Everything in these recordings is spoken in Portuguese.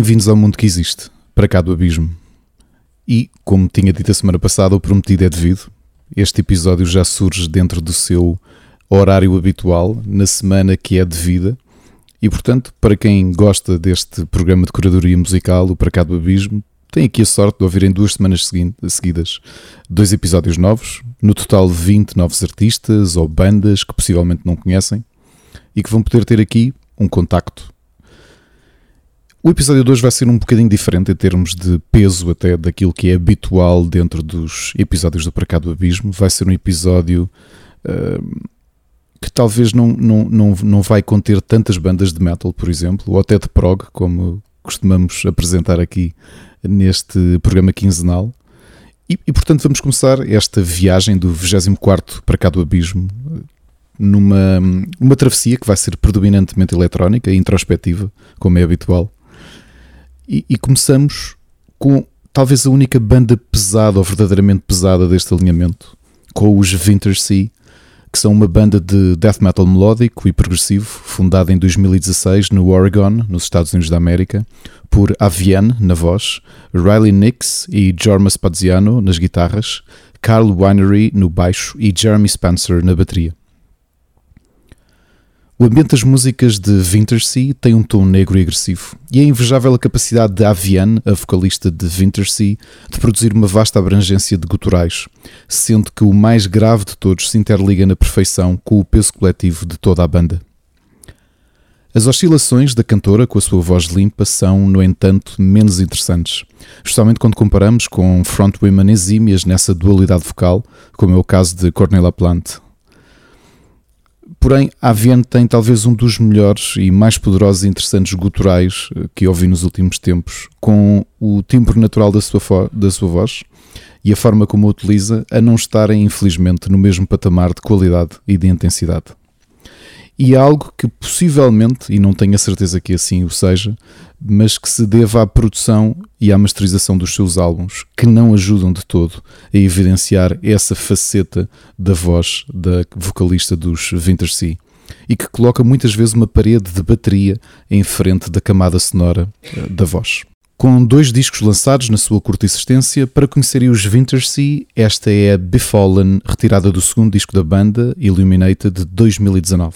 Bem-vindos ao mundo que existe, para cá do abismo. E, como tinha dito a semana passada, o prometido é devido. Este episódio já surge dentro do seu horário habitual, na semana que é devida. E, portanto, para quem gosta deste programa de curadoria musical, o Para Cá do Abismo, tem aqui a sorte de ouvir em duas semanas seguidas dois episódios novos, no total 20 novos artistas ou bandas que possivelmente não conhecem e que vão poder ter aqui um contacto o episódio de hoje vai ser um bocadinho diferente em termos de peso até daquilo que é habitual dentro dos episódios do Para do Abismo. Vai ser um episódio uh, que talvez não, não, não, não vai conter tantas bandas de metal, por exemplo, ou até de prog, como costumamos apresentar aqui neste programa quinzenal. E, e portanto vamos começar esta viagem do 24 Para Cá do Abismo numa uma travessia que vai ser predominantemente eletrónica e introspectiva, como é habitual e, e começamos com talvez a única banda pesada ou verdadeiramente pesada deste alinhamento, com os Wintersea, que são uma banda de death metal melódico e progressivo, fundada em 2016 no Oregon, nos Estados Unidos da América, por Avian na voz, Riley Nix e Jorma Spaziano nas guitarras, Carl Winery no baixo e Jeremy Spencer na bateria. O ambiente das músicas de Wintersea tem um tom negro e agressivo, e é invejável a capacidade de Aviane, a vocalista de Wintersea, de produzir uma vasta abrangência de guturais, sendo que o mais grave de todos se interliga na perfeição com o peso coletivo de toda a banda. As oscilações da cantora com a sua voz limpa são, no entanto, menos interessantes, especialmente quando comparamos com frontwomen exímias nessa dualidade vocal, como é o caso de Cornelia Plant, Porém, a Aviane tem talvez um dos melhores e mais poderosos e interessantes guturais eh, que ouvi nos últimos tempos, com o timbre natural da sua, da sua voz e a forma como a utiliza, a não estarem, infelizmente, no mesmo patamar de qualidade e de intensidade. E é algo que possivelmente, e não tenho a certeza que assim o seja, mas que se deva à produção e à masterização dos seus álbuns, que não ajudam de todo a evidenciar essa faceta da voz da vocalista dos Wintersea e que coloca muitas vezes uma parede de bateria em frente da camada sonora eh, da voz. Com dois discos lançados na sua curta existência, para conhecerem os Wintersea, esta é a Befallen, retirada do segundo disco da banda, Illuminated, de 2019.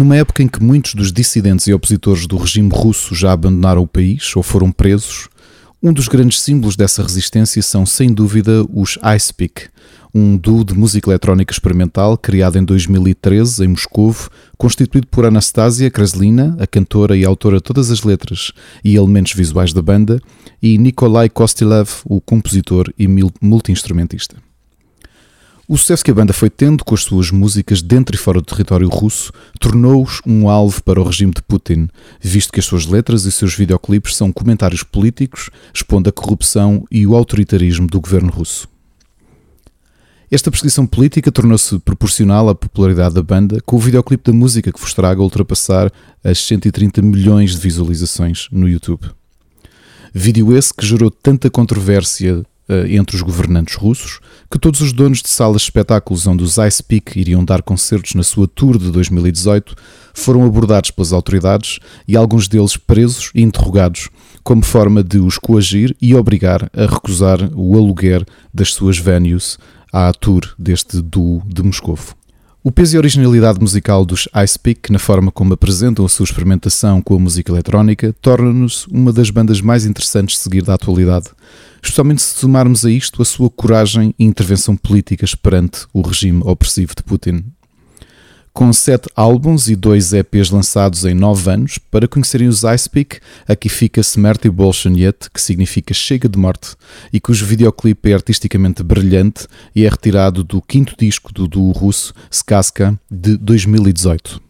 Numa época em que muitos dos dissidentes e opositores do regime russo já abandonaram o país ou foram presos, um dos grandes símbolos dessa resistência são, sem dúvida, os Icepick, um duo de música eletrónica experimental criado em 2013 em Moscou, constituído por Anastasia Kraslina, a cantora e autora de todas as letras e elementos visuais da banda, e Nikolai Kostilev, o compositor e multi-instrumentista. O sucesso que a banda foi tendo com as suas músicas dentro e fora do território russo tornou-os um alvo para o regime de Putin, visto que as suas letras e seus videoclipes são comentários políticos expondo a corrupção e o autoritarismo do governo russo. Esta perseguição política tornou-se proporcional à popularidade da banda, com o videoclipe da música que vos traga ultrapassar as 130 milhões de visualizações no YouTube. Vídeo esse que gerou tanta controvérsia entre os governantes russos, que todos os donos de salas de espetáculos onde os Ice Peak iriam dar concertos na sua tour de 2018 foram abordados pelas autoridades e alguns deles presos e interrogados, como forma de os coagir e obrigar a recusar o aluguer das suas venues à tour deste duo de Moscovo. O peso e originalidade musical dos Ice Peak na forma como apresentam a sua experimentação com a música eletrónica torna-nos uma das bandas mais interessantes de seguir da atualidade, especialmente se somarmos a isto a sua coragem e intervenção políticas perante o regime opressivo de Putin com sete álbuns e dois EPs lançados em nove anos. Para conhecerem os Icepeak, aqui fica Smerty Bolshanyet, que significa Chega de Morte, e cujo videoclipe é artisticamente brilhante e é retirado do quinto disco do duo russo Skaska de 2018.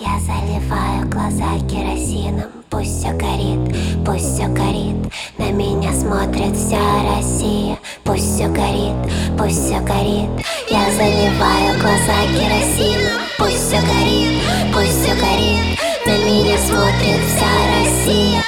Я заливаю глаза керосином Пусть все горит, пусть все горит. На меня смотрит вся Россия. Пусть все горит, пусть все горит. Я заливаю глаза керосином. Пусть все горит, пусть все горит. На меня смотрит вся Россия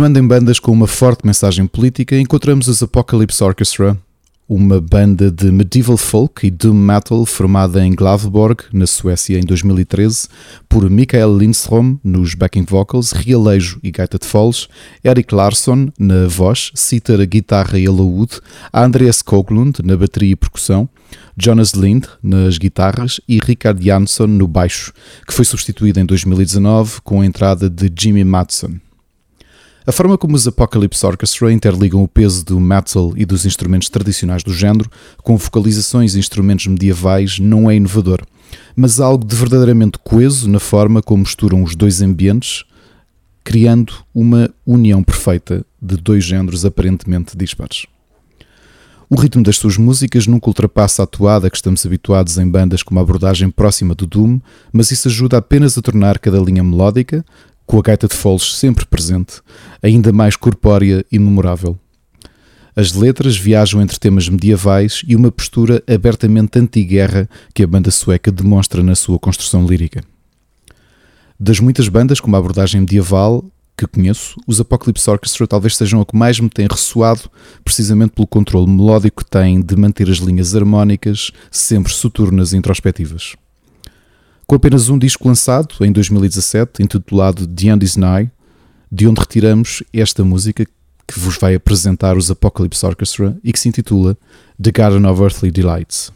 Continuando em bandas com uma forte mensagem política, encontramos os Apocalypse Orchestra, uma banda de medieval folk e doom metal formada em Glavborg, na Suécia, em 2013, por Mikael Lindström nos backing vocals, realejo e gaita de foles, Eric Larsson na voz, cítara, guitarra e alaúde, Andreas Skoglund na bateria e percussão, Jonas Lind nas guitarras e Richard Jansson no baixo, que foi substituído em 2019 com a entrada de Jimmy Matson. A forma como os Apocalypse Orchestra interligam o peso do metal e dos instrumentos tradicionais do género com vocalizações e instrumentos medievais não é inovador, mas algo de verdadeiramente coeso na forma como misturam os dois ambientes, criando uma união perfeita de dois géneros aparentemente dispares. O ritmo das suas músicas nunca ultrapassa a toada que estamos habituados em bandas com uma abordagem próxima do Doom, mas isso ajuda apenas a tornar cada linha melódica, com a gaita de foles sempre presente, ainda mais corpórea e memorável. As letras viajam entre temas medievais e uma postura abertamente anti-guerra que a banda sueca demonstra na sua construção lírica. Das muitas bandas com uma abordagem medieval que conheço, os Apocalypse Orchestra talvez sejam a que mais me tem ressoado, precisamente pelo controle melódico que têm de manter as linhas harmónicas sempre soturnas e introspectivas. Com apenas um disco lançado em 2017, intitulado The End Is Nigh, de onde retiramos esta música que vos vai apresentar os Apocalypse Orchestra e que se intitula The Garden of Earthly Delights.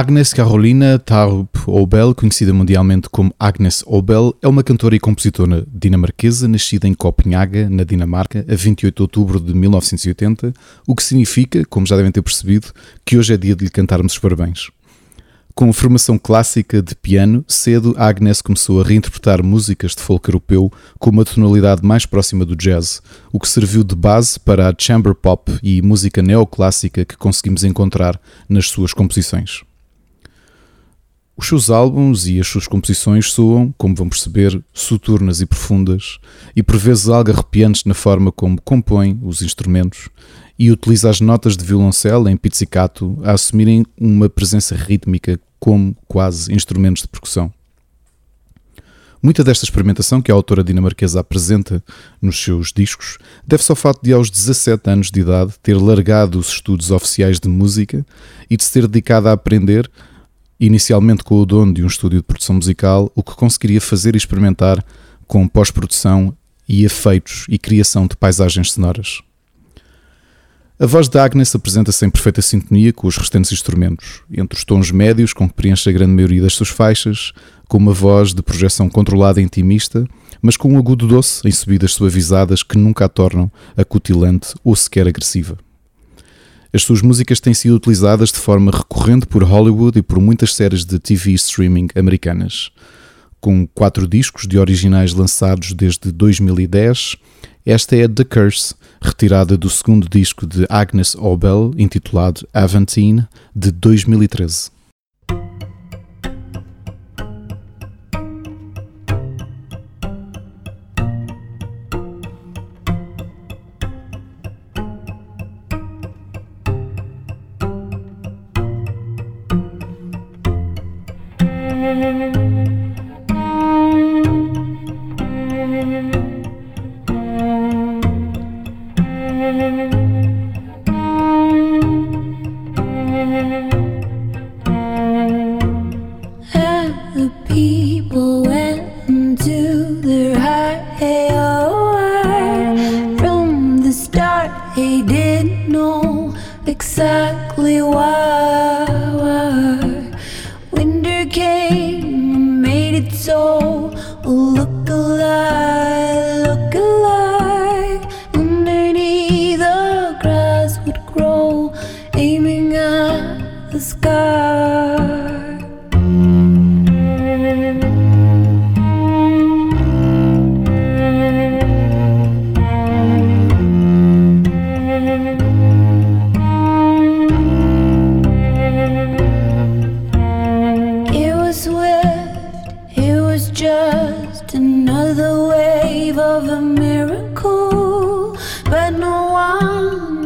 Agnes Carolina Tarup Obel, conhecida mundialmente como Agnes Obel, é uma cantora e compositora dinamarquesa nascida em Copenhaga, na Dinamarca, a 28 de outubro de 1980, o que significa, como já devem ter percebido, que hoje é dia de lhe cantarmos os parabéns. Com formação clássica de piano, cedo Agnes começou a reinterpretar músicas de folk europeu com uma tonalidade mais próxima do jazz, o que serviu de base para a chamber pop e música neoclássica que conseguimos encontrar nas suas composições. Os seus álbuns e as suas composições soam, como vão perceber, soturnas e profundas, e por vezes algo arrepiantes na forma como compõe os instrumentos e utiliza as notas de violoncelo em pizzicato a assumirem uma presença rítmica como quase instrumentos de percussão. Muita desta experimentação que a autora dinamarquesa apresenta nos seus discos deve-se ao fato de, aos 17 anos de idade, ter largado os estudos oficiais de música e de se ter dedicado a aprender inicialmente com o dono de um estúdio de produção musical, o que conseguiria fazer e experimentar com pós-produção e efeitos e criação de paisagens sonoras. A voz de Agnes apresenta-se em perfeita sintonia com os restantes instrumentos, entre os tons médios com que preenche a grande maioria das suas faixas, com uma voz de projeção controlada e intimista, mas com um agudo doce em subidas suavizadas que nunca a tornam acutilante ou sequer agressiva. As suas músicas têm sido utilizadas de forma recorrente por Hollywood e por muitas séries de TV streaming americanas. Com quatro discos de originais lançados desde 2010, esta é The Curse, retirada do segundo disco de Agnes Obel, intitulado Avantine, de 2013. one.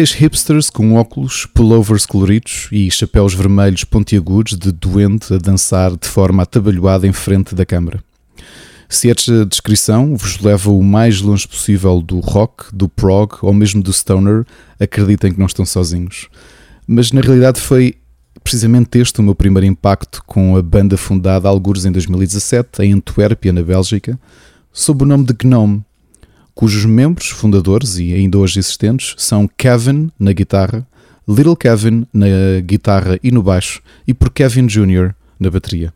Três hipsters com óculos, pullovers coloridos e chapéus vermelhos pontiagudos de doente a dançar de forma atabalhoada em frente da câmara. Se esta descrição vos leva o mais longe possível do rock, do prog ou mesmo do stoner, acreditem que não estão sozinhos. Mas na realidade foi precisamente este o meu primeiro impacto com a banda fundada alguns em 2017 em Antuérpia, na Bélgica, sob o nome de Gnome, cujos membros fundadores e ainda hoje existentes são Kevin na guitarra, Little Kevin na guitarra e no baixo e por Kevin Jr. na bateria.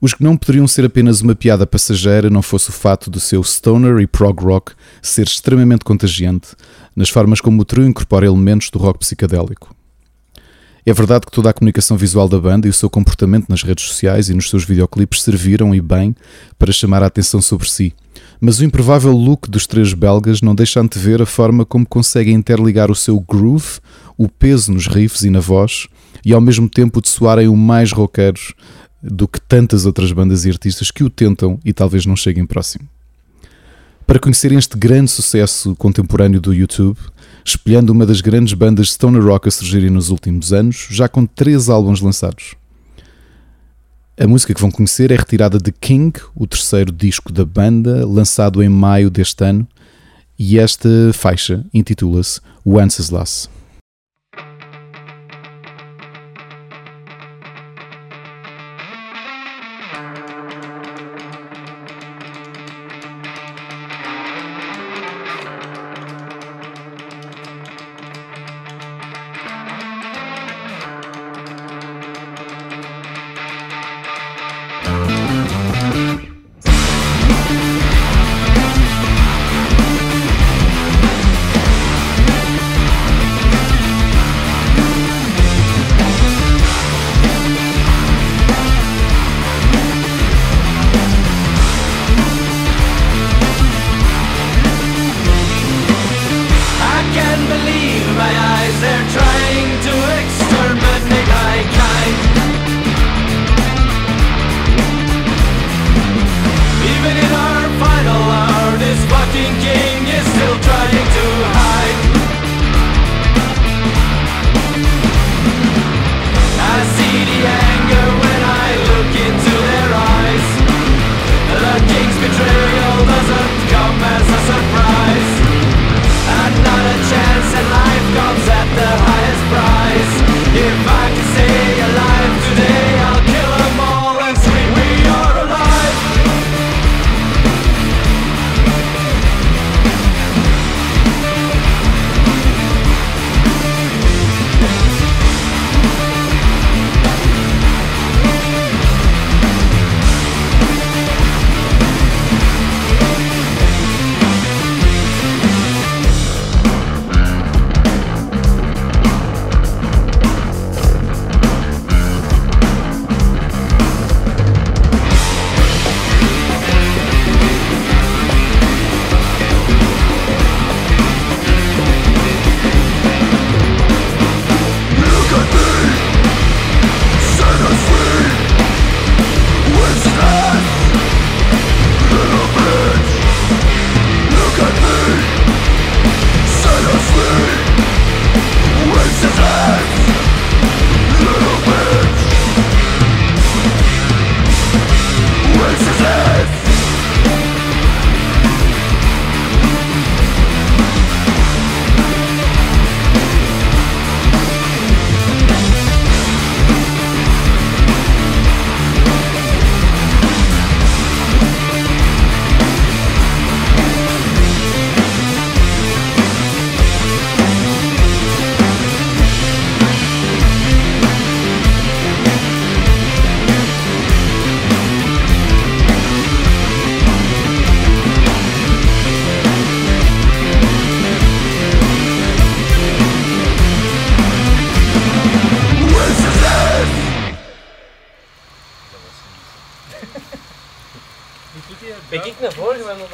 Os que não poderiam ser apenas uma piada passageira não fosse o fato do seu stoner e prog rock ser extremamente contagiante, nas formas como o trio incorpora elementos do rock psicadélico. É verdade que toda a comunicação visual da banda e o seu comportamento nas redes sociais e nos seus videoclipes serviram e bem para chamar a atenção sobre si, mas o improvável look dos três belgas não deixa antever a forma como conseguem interligar o seu groove, o peso nos riffs e na voz, e ao mesmo tempo de soarem o mais roqueiros do que tantas outras bandas e artistas que o tentam e talvez não cheguem próximo. Para conhecerem este grande sucesso contemporâneo do YouTube, espelhando uma das grandes bandas de stoner rock a surgirem nos últimos anos, já com três álbuns lançados. A música que vão conhecer é retirada de King, o terceiro disco da banda, lançado em maio deste ano, e esta faixa intitula-se Wenceslas.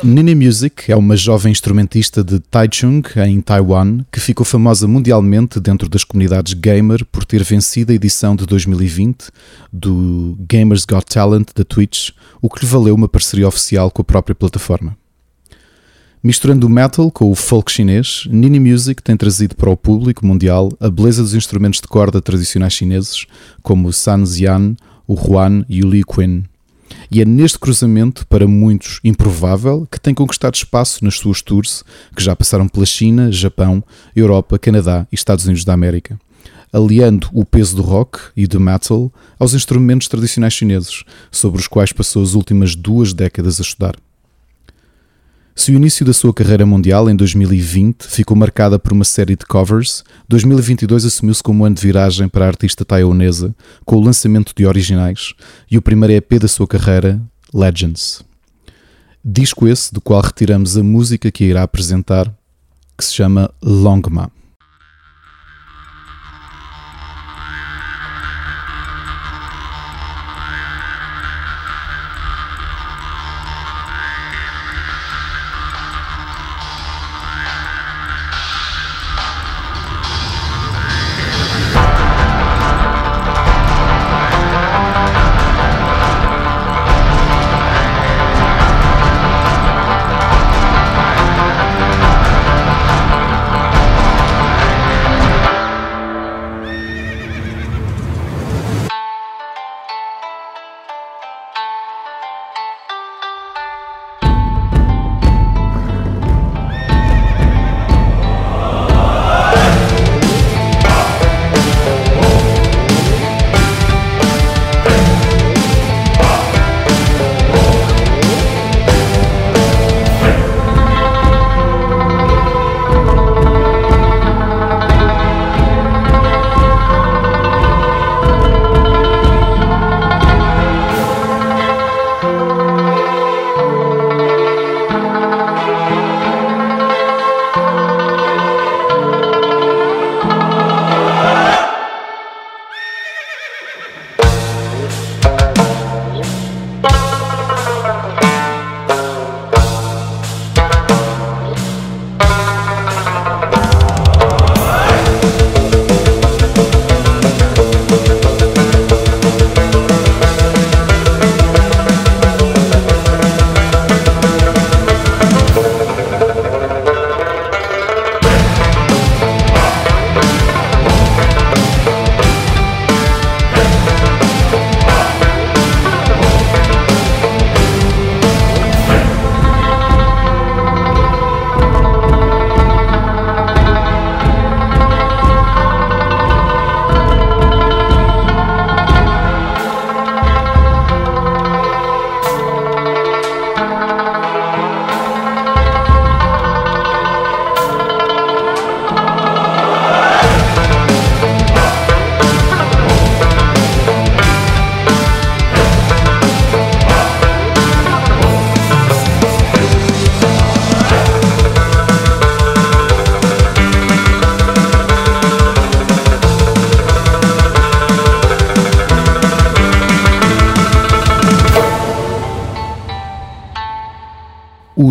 Nini Music é uma jovem instrumentista de Taichung, em Taiwan, que ficou famosa mundialmente dentro das comunidades gamer por ter vencido a edição de 2020 do Gamers Got Talent da Twitch, o que lhe valeu uma parceria oficial com a própria plataforma. Misturando o metal com o folk chinês, Nini Music tem trazido para o público mundial a beleza dos instrumentos de corda tradicionais chineses, como o Sanxian, o Huan e o Li Qin. E é neste cruzamento, para muitos improvável, que tem conquistado espaço nas suas tours, que já passaram pela China, Japão, Europa, Canadá e Estados Unidos da América, aliando o peso do rock e do metal aos instrumentos tradicionais chineses, sobre os quais passou as últimas duas décadas a estudar. Se o início da sua carreira mundial em 2020 ficou marcada por uma série de covers, 2022 assumiu-se como um ano de viragem para a artista taiwanesa, com o lançamento de originais e o primeiro EP da sua carreira, Legends. Disco esse do qual retiramos a música que irá apresentar, que se chama Longma.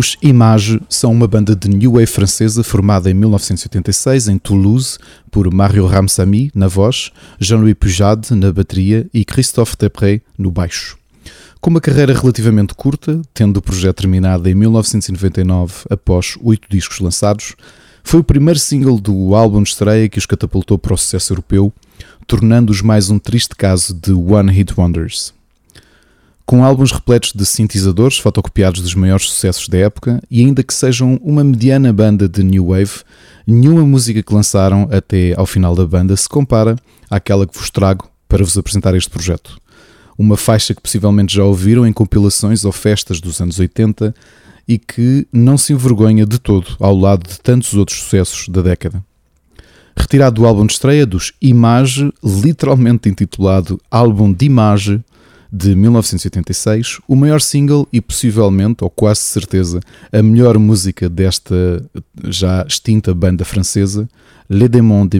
Os Image são uma banda de new wave francesa formada em 1986 em Toulouse por Mario Ramsamy na voz, Jean-Louis Pujade na bateria e Christophe Depré no baixo. Com uma carreira relativamente curta, tendo o projeto terminado em 1999 após oito discos lançados, foi o primeiro single do álbum de estreia que os catapultou para o sucesso europeu, tornando-os mais um triste caso de One Hit Wonders com álbuns repletos de sintetizadores fotocopiados dos maiores sucessos da época e ainda que sejam uma mediana banda de new wave, nenhuma música que lançaram até ao final da banda se compara àquela que vos trago para vos apresentar este projeto. Uma faixa que possivelmente já ouviram em compilações ou festas dos anos 80 e que não se envergonha de todo ao lado de tantos outros sucessos da década. Retirado do álbum de estreia dos Image, literalmente intitulado Álbum de Image, de 1986, o maior single e possivelmente, ou quase certeza, a melhor música desta já extinta banda francesa, Les Démons de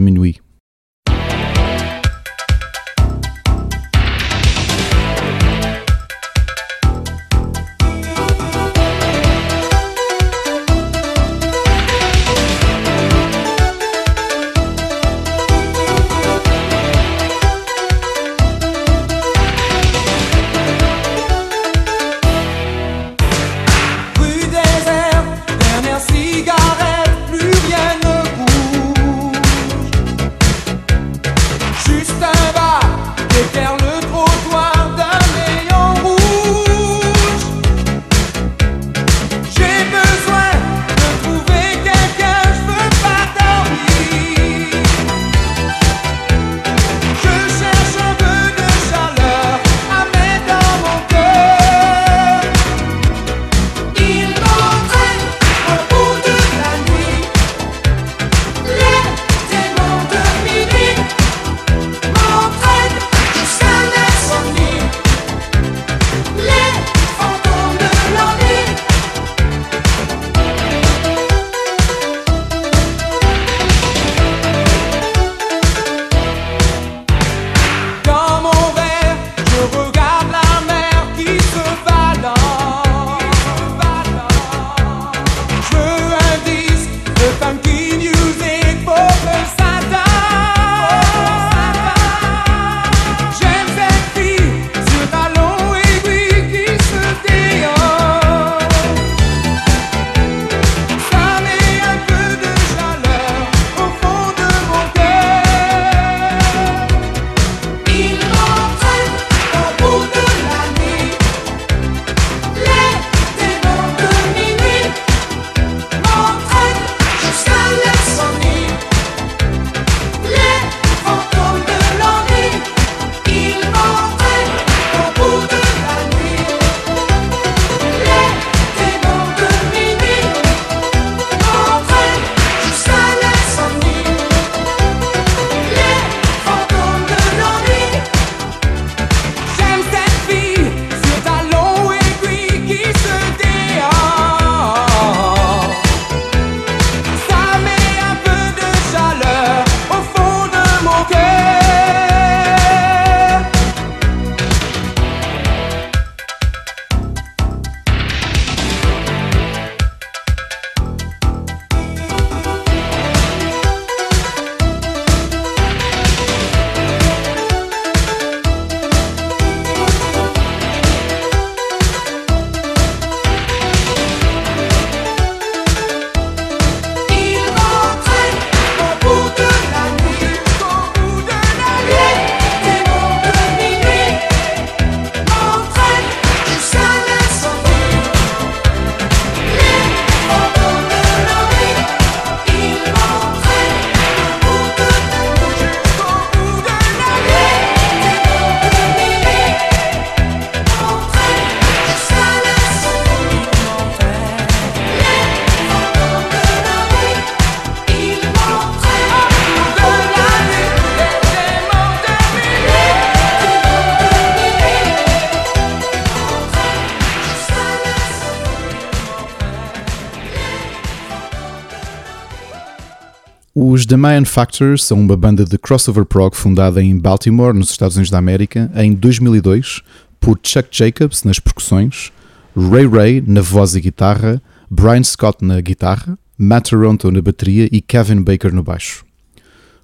The Mayan Factor são uma banda de crossover prog fundada em Baltimore, nos Estados Unidos da América, em 2002, por Chuck Jacobs nas percussões, Ray Ray na voz e guitarra, Brian Scott na guitarra, Matt Toronto na bateria e Kevin Baker no baixo.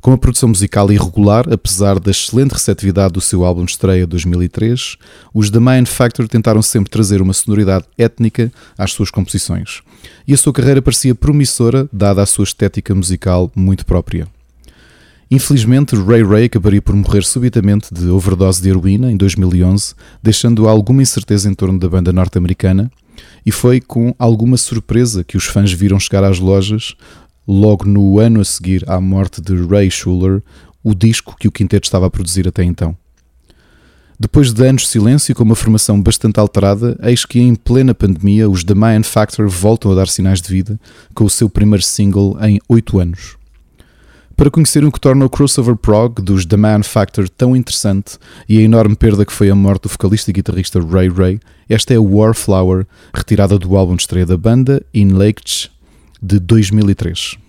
Com uma produção musical irregular, apesar da excelente receptividade do seu álbum de estreia 2003, os The Mayan Factor tentaram sempre trazer uma sonoridade étnica às suas composições, e a sua carreira parecia promissora, dada a sua estética musical muito própria. Infelizmente, Ray Ray acabaria por morrer subitamente de overdose de heroína em 2011, deixando alguma incerteza em torno da banda norte-americana, e foi com alguma surpresa que os fãs viram chegar às lojas logo no ano a seguir à morte de Ray Schuller, o disco que o quinteto estava a produzir até então. Depois de anos de silêncio e com uma formação bastante alterada, eis que em plena pandemia os The Mayan Factor voltam a dar sinais de vida com o seu primeiro single em 8 anos. Para conhecerem o que torna o crossover prog dos The Man Factor tão interessante e a enorme perda que foi a morte do vocalista e guitarrista Ray Ray, esta é Warflower, retirada do álbum de estreia da banda, In Lakes, de 2003.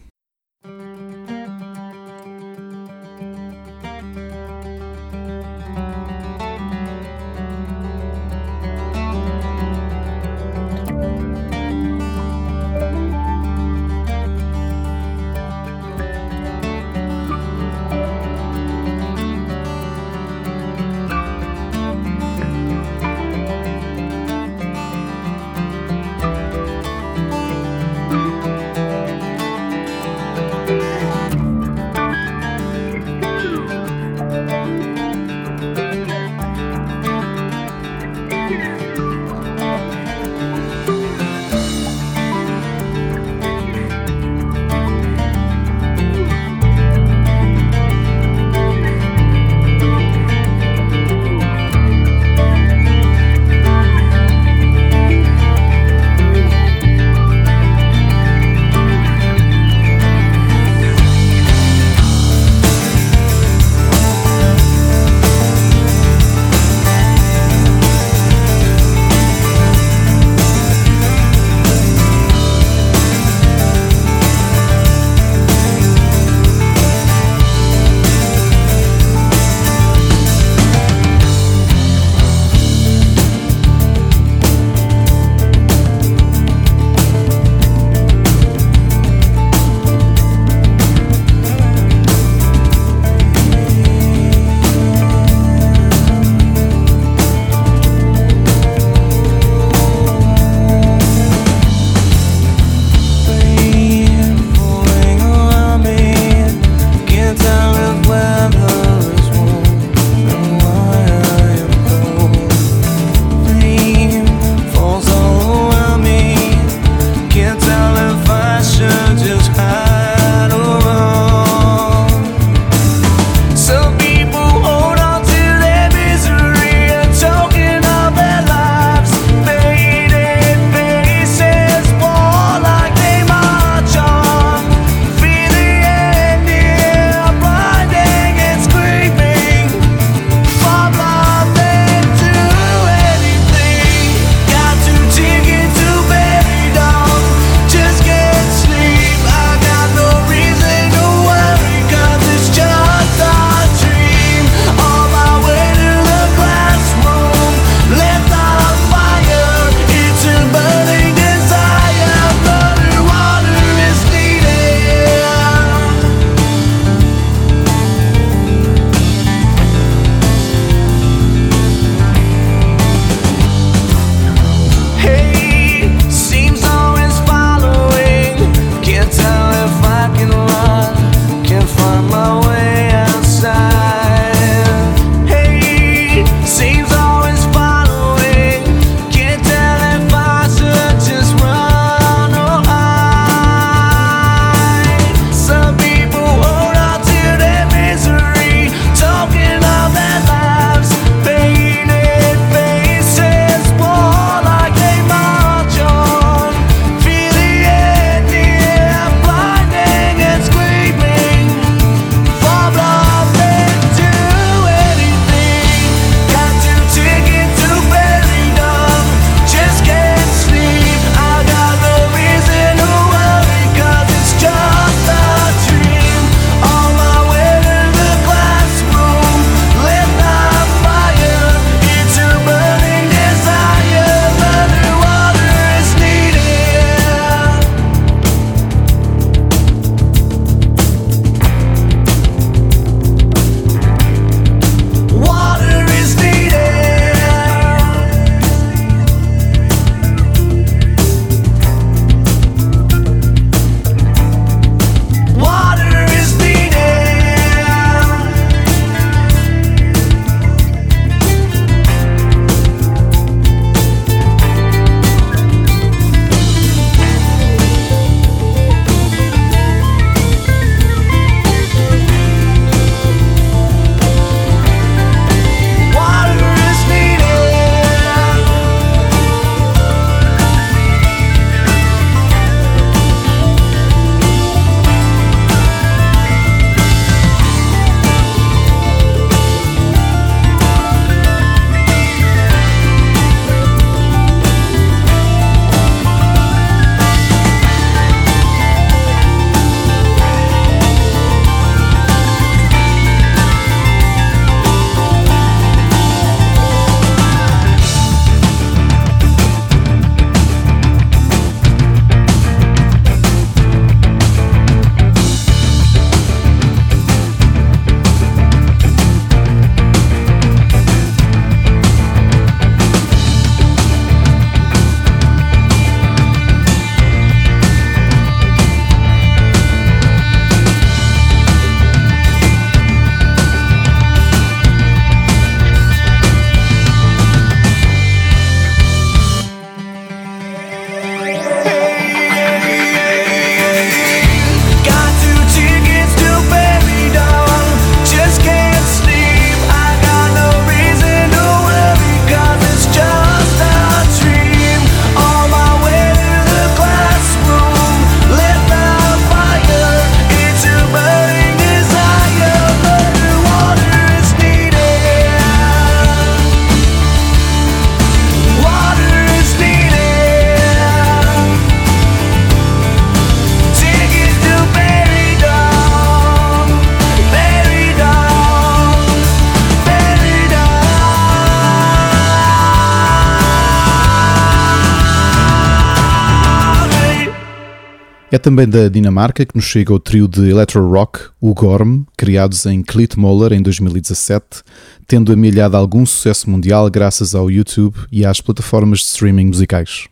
É também da Dinamarca que nos chega o trio de electro rock, o Gorm, criados em Klitmoller em 2017, tendo amelhado algum sucesso mundial graças ao YouTube e às plataformas de streaming musicais.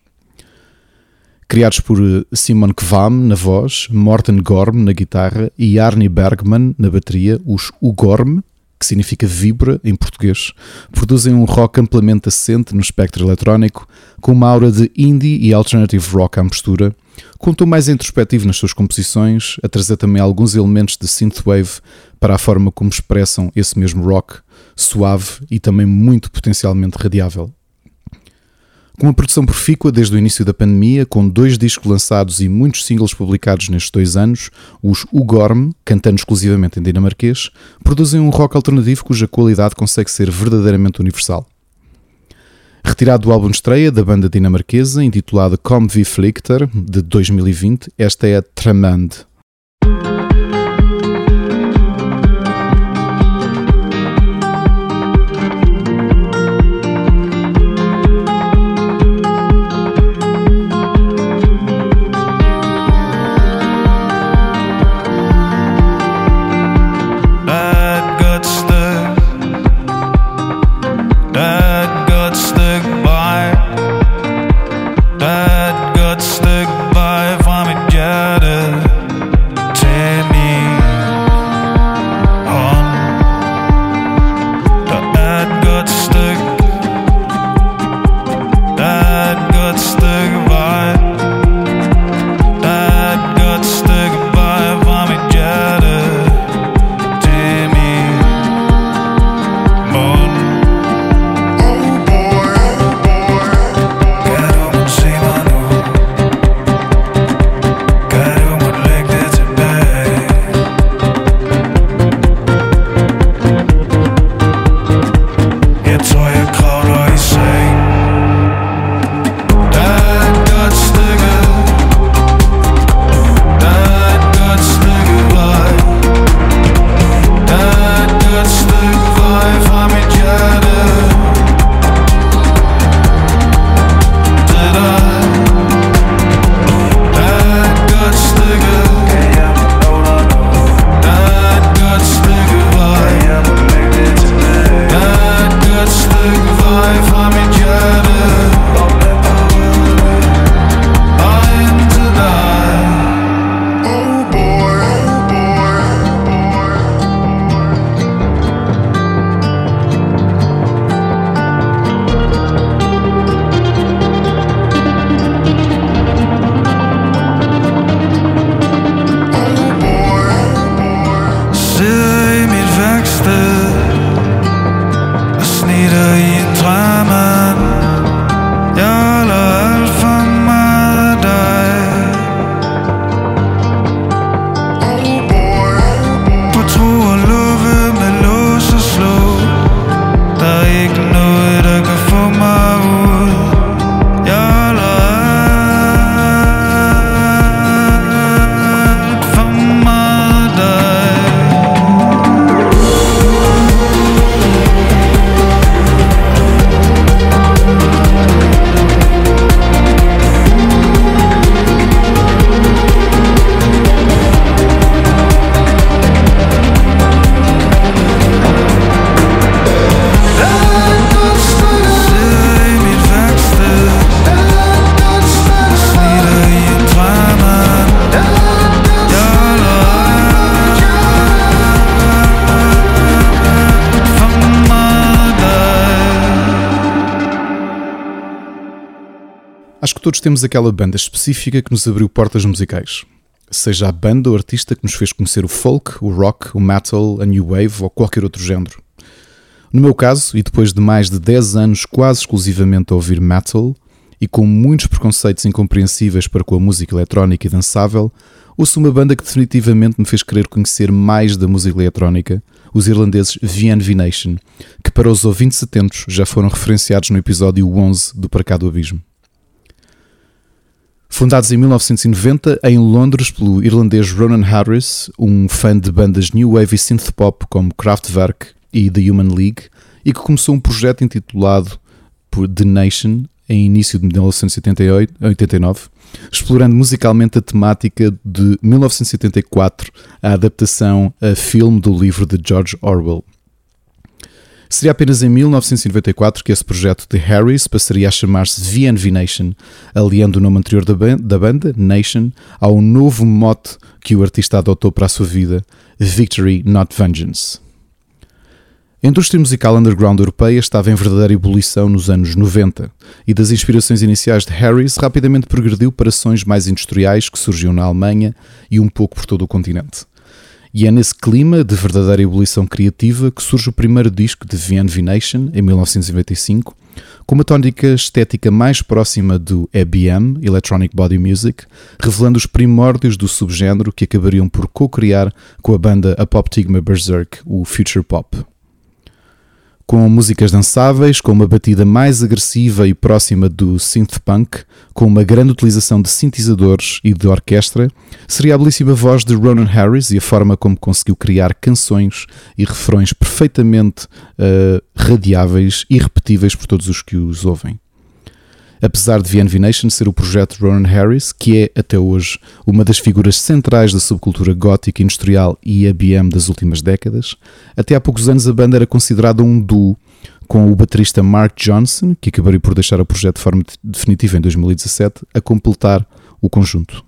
Criados por eh, Simon Kvam na voz, Morten Gorm na guitarra e Arnie Bergman na bateria, os Ugorm, que significa vibra em português, produzem um rock amplamente assente no espectro eletrónico, com uma aura de indie e alternative rock à mistura, com um tom mais introspectivo nas suas composições, a trazer também alguns elementos de synthwave para a forma como expressam esse mesmo rock, suave e também muito potencialmente radiável. Com uma produção profícua desde o início da pandemia, com dois discos lançados e muitos singles publicados nestes dois anos, os Ugorm, cantando exclusivamente em dinamarquês, produzem um rock alternativo cuja qualidade consegue ser verdadeiramente universal. Retirado do álbum de estreia da banda dinamarquesa, intitulado Kom Vi Flichter, de 2020, esta é a Tramand. Todos temos aquela banda específica que nos abriu portas musicais. Seja a banda ou artista que nos fez conhecer o folk, o rock, o metal, a new wave ou qualquer outro género. No meu caso, e depois de mais de 10 anos quase exclusivamente a ouvir metal, e com muitos preconceitos incompreensíveis para com a música eletrónica e dançável, ouço uma banda que definitivamente me fez querer conhecer mais da música eletrónica, os irlandeses VNV Nation, que para os ouvintes atentos já foram referenciados no episódio 11 do Para do Abismo. Fundados em 1990 em Londres pelo irlandês Ronan Harris, um fã de bandas new wave e synth pop como Kraftwerk e The Human League, e que começou um projeto intitulado The Nation em início de 1989, explorando musicalmente a temática de 1974, a adaptação a filme do livro de George Orwell. Seria apenas em 1994 que esse projeto de Harris passaria a chamar-se VNV Nation, aliando o nome anterior da banda, Nation, ao novo mote que o artista adotou para a sua vida, Victory Not Vengeance. A indústria musical underground europeia estava em verdadeira ebulição nos anos 90 e das inspirações iniciais de Harris rapidamente progrediu para sons mais industriais que surgiam na Alemanha e um pouco por todo o continente. E é nesse clima de verdadeira ebulição criativa que surge o primeiro disco de VNV Nation, em 1995, com uma tónica estética mais próxima do EBM, Electronic Body Music, revelando os primórdios do subgénero que acabariam por co-criar com a banda Apoptigma Berserk, o Future Pop com músicas dançáveis, com uma batida mais agressiva e próxima do synth punk, com uma grande utilização de sintetizadores e de orquestra, seria a belíssima voz de Ronan Harris e a forma como conseguiu criar canções e refrões perfeitamente uh, radiáveis e repetíveis por todos os que os ouvem apesar de VNV Nation ser o projeto Ronan Harris, que é até hoje uma das figuras centrais da subcultura gótica industrial e ABM das últimas décadas, até há poucos anos a banda era considerada um duo com o baterista Mark Johnson, que acabaria por deixar o projeto de forma definitiva em 2017, a completar o conjunto.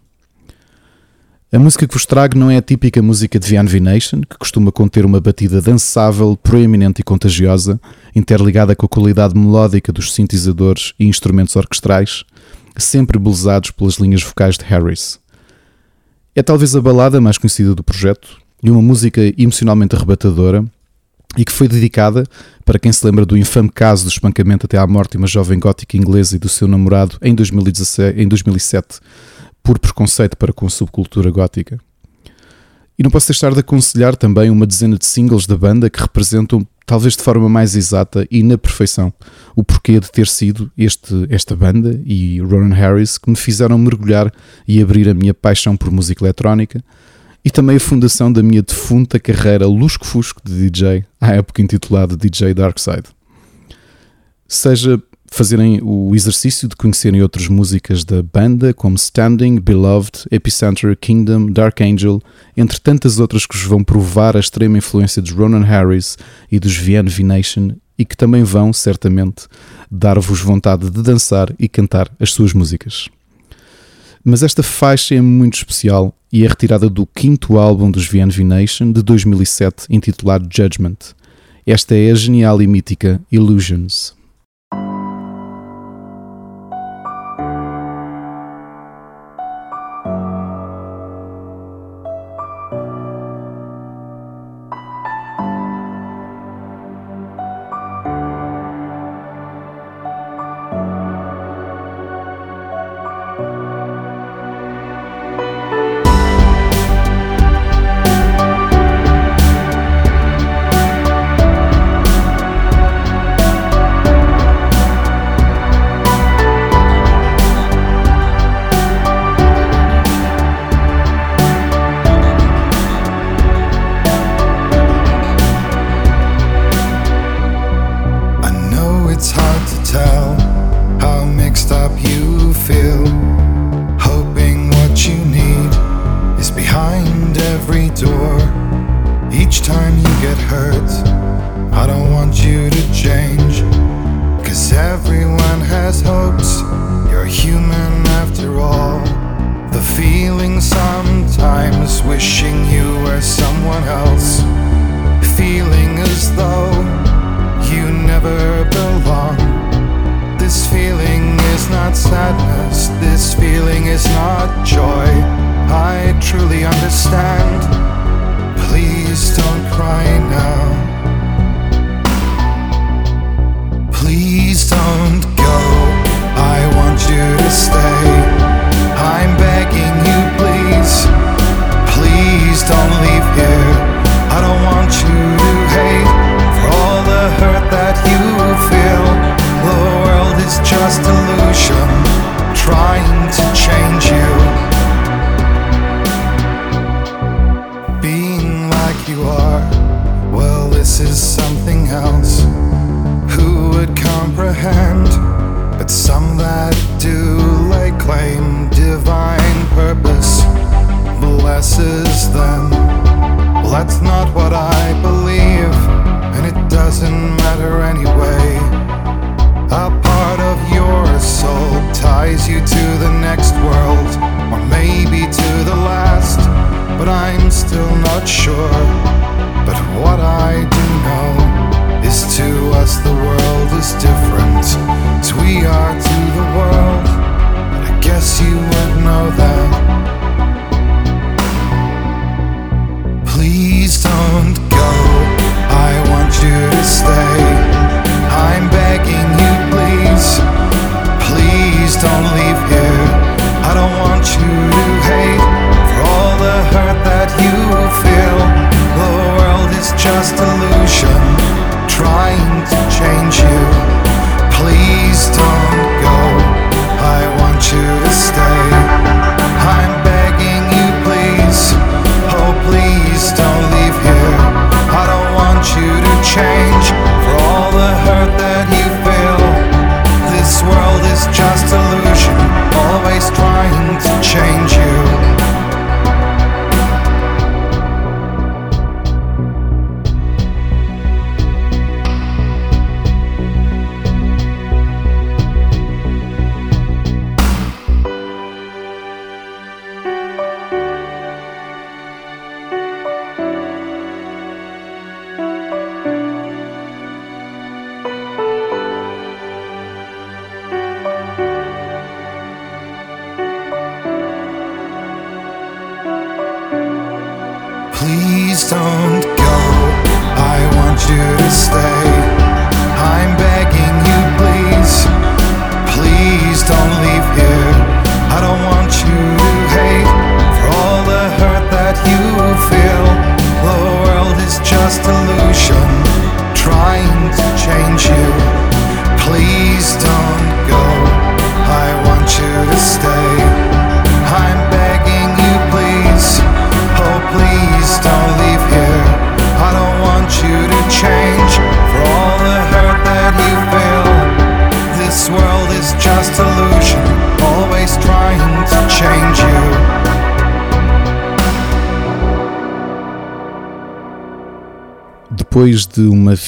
A música que vos trago não é a típica música de VNV Nation, que costuma conter uma batida dançável, proeminente e contagiosa, interligada com a qualidade melódica dos sintetizadores e instrumentos orquestrais, sempre belizados pelas linhas vocais de Harris. É talvez a balada mais conhecida do projeto e uma música emocionalmente arrebatadora e que foi dedicada para quem se lembra do infame caso do espancamento até à morte de uma jovem gótica inglesa e do seu namorado em, 2017, em 2007 por preconceito para com a subcultura gótica. E não posso deixar de aconselhar também uma dezena de singles da banda que representam, talvez de forma mais exata e na perfeição, o porquê de ter sido este, esta banda e Ronan Harris que me fizeram mergulhar e abrir a minha paixão por música eletrónica e também a fundação da minha defunta carreira lusco-fusco de DJ, à época intitulada DJ Darkside. Seja fazerem o exercício de conhecerem outras músicas da banda, como Standing, Beloved, Epicenter, Kingdom, Dark Angel, entre tantas outras que vos vão provar a extrema influência de Ronan Harris e dos VNV Nation e que também vão, certamente, dar-vos vontade de dançar e cantar as suas músicas. Mas esta faixa é muito especial e é retirada do quinto álbum dos VNV Nation de 2007, intitulado Judgment. Esta é a genial e mítica Illusions.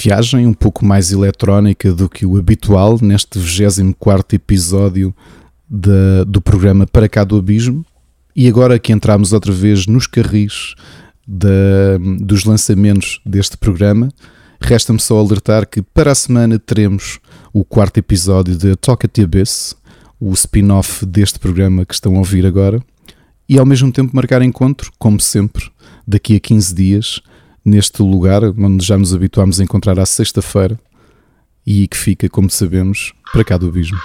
viagem um pouco mais eletrónica do que o habitual neste 24 episódio do programa Para Cá do Abismo. E agora que entramos outra vez nos carris dos lançamentos deste programa, resta-me só alertar que para a semana teremos o quarto episódio de Talk at the Abyss, o spin-off deste programa que estão a ouvir agora, e ao mesmo tempo marcar encontro, como sempre, daqui a 15 dias neste lugar onde já nos habituámos a encontrar à sexta-feira e que fica, como sabemos, para cá do abismo.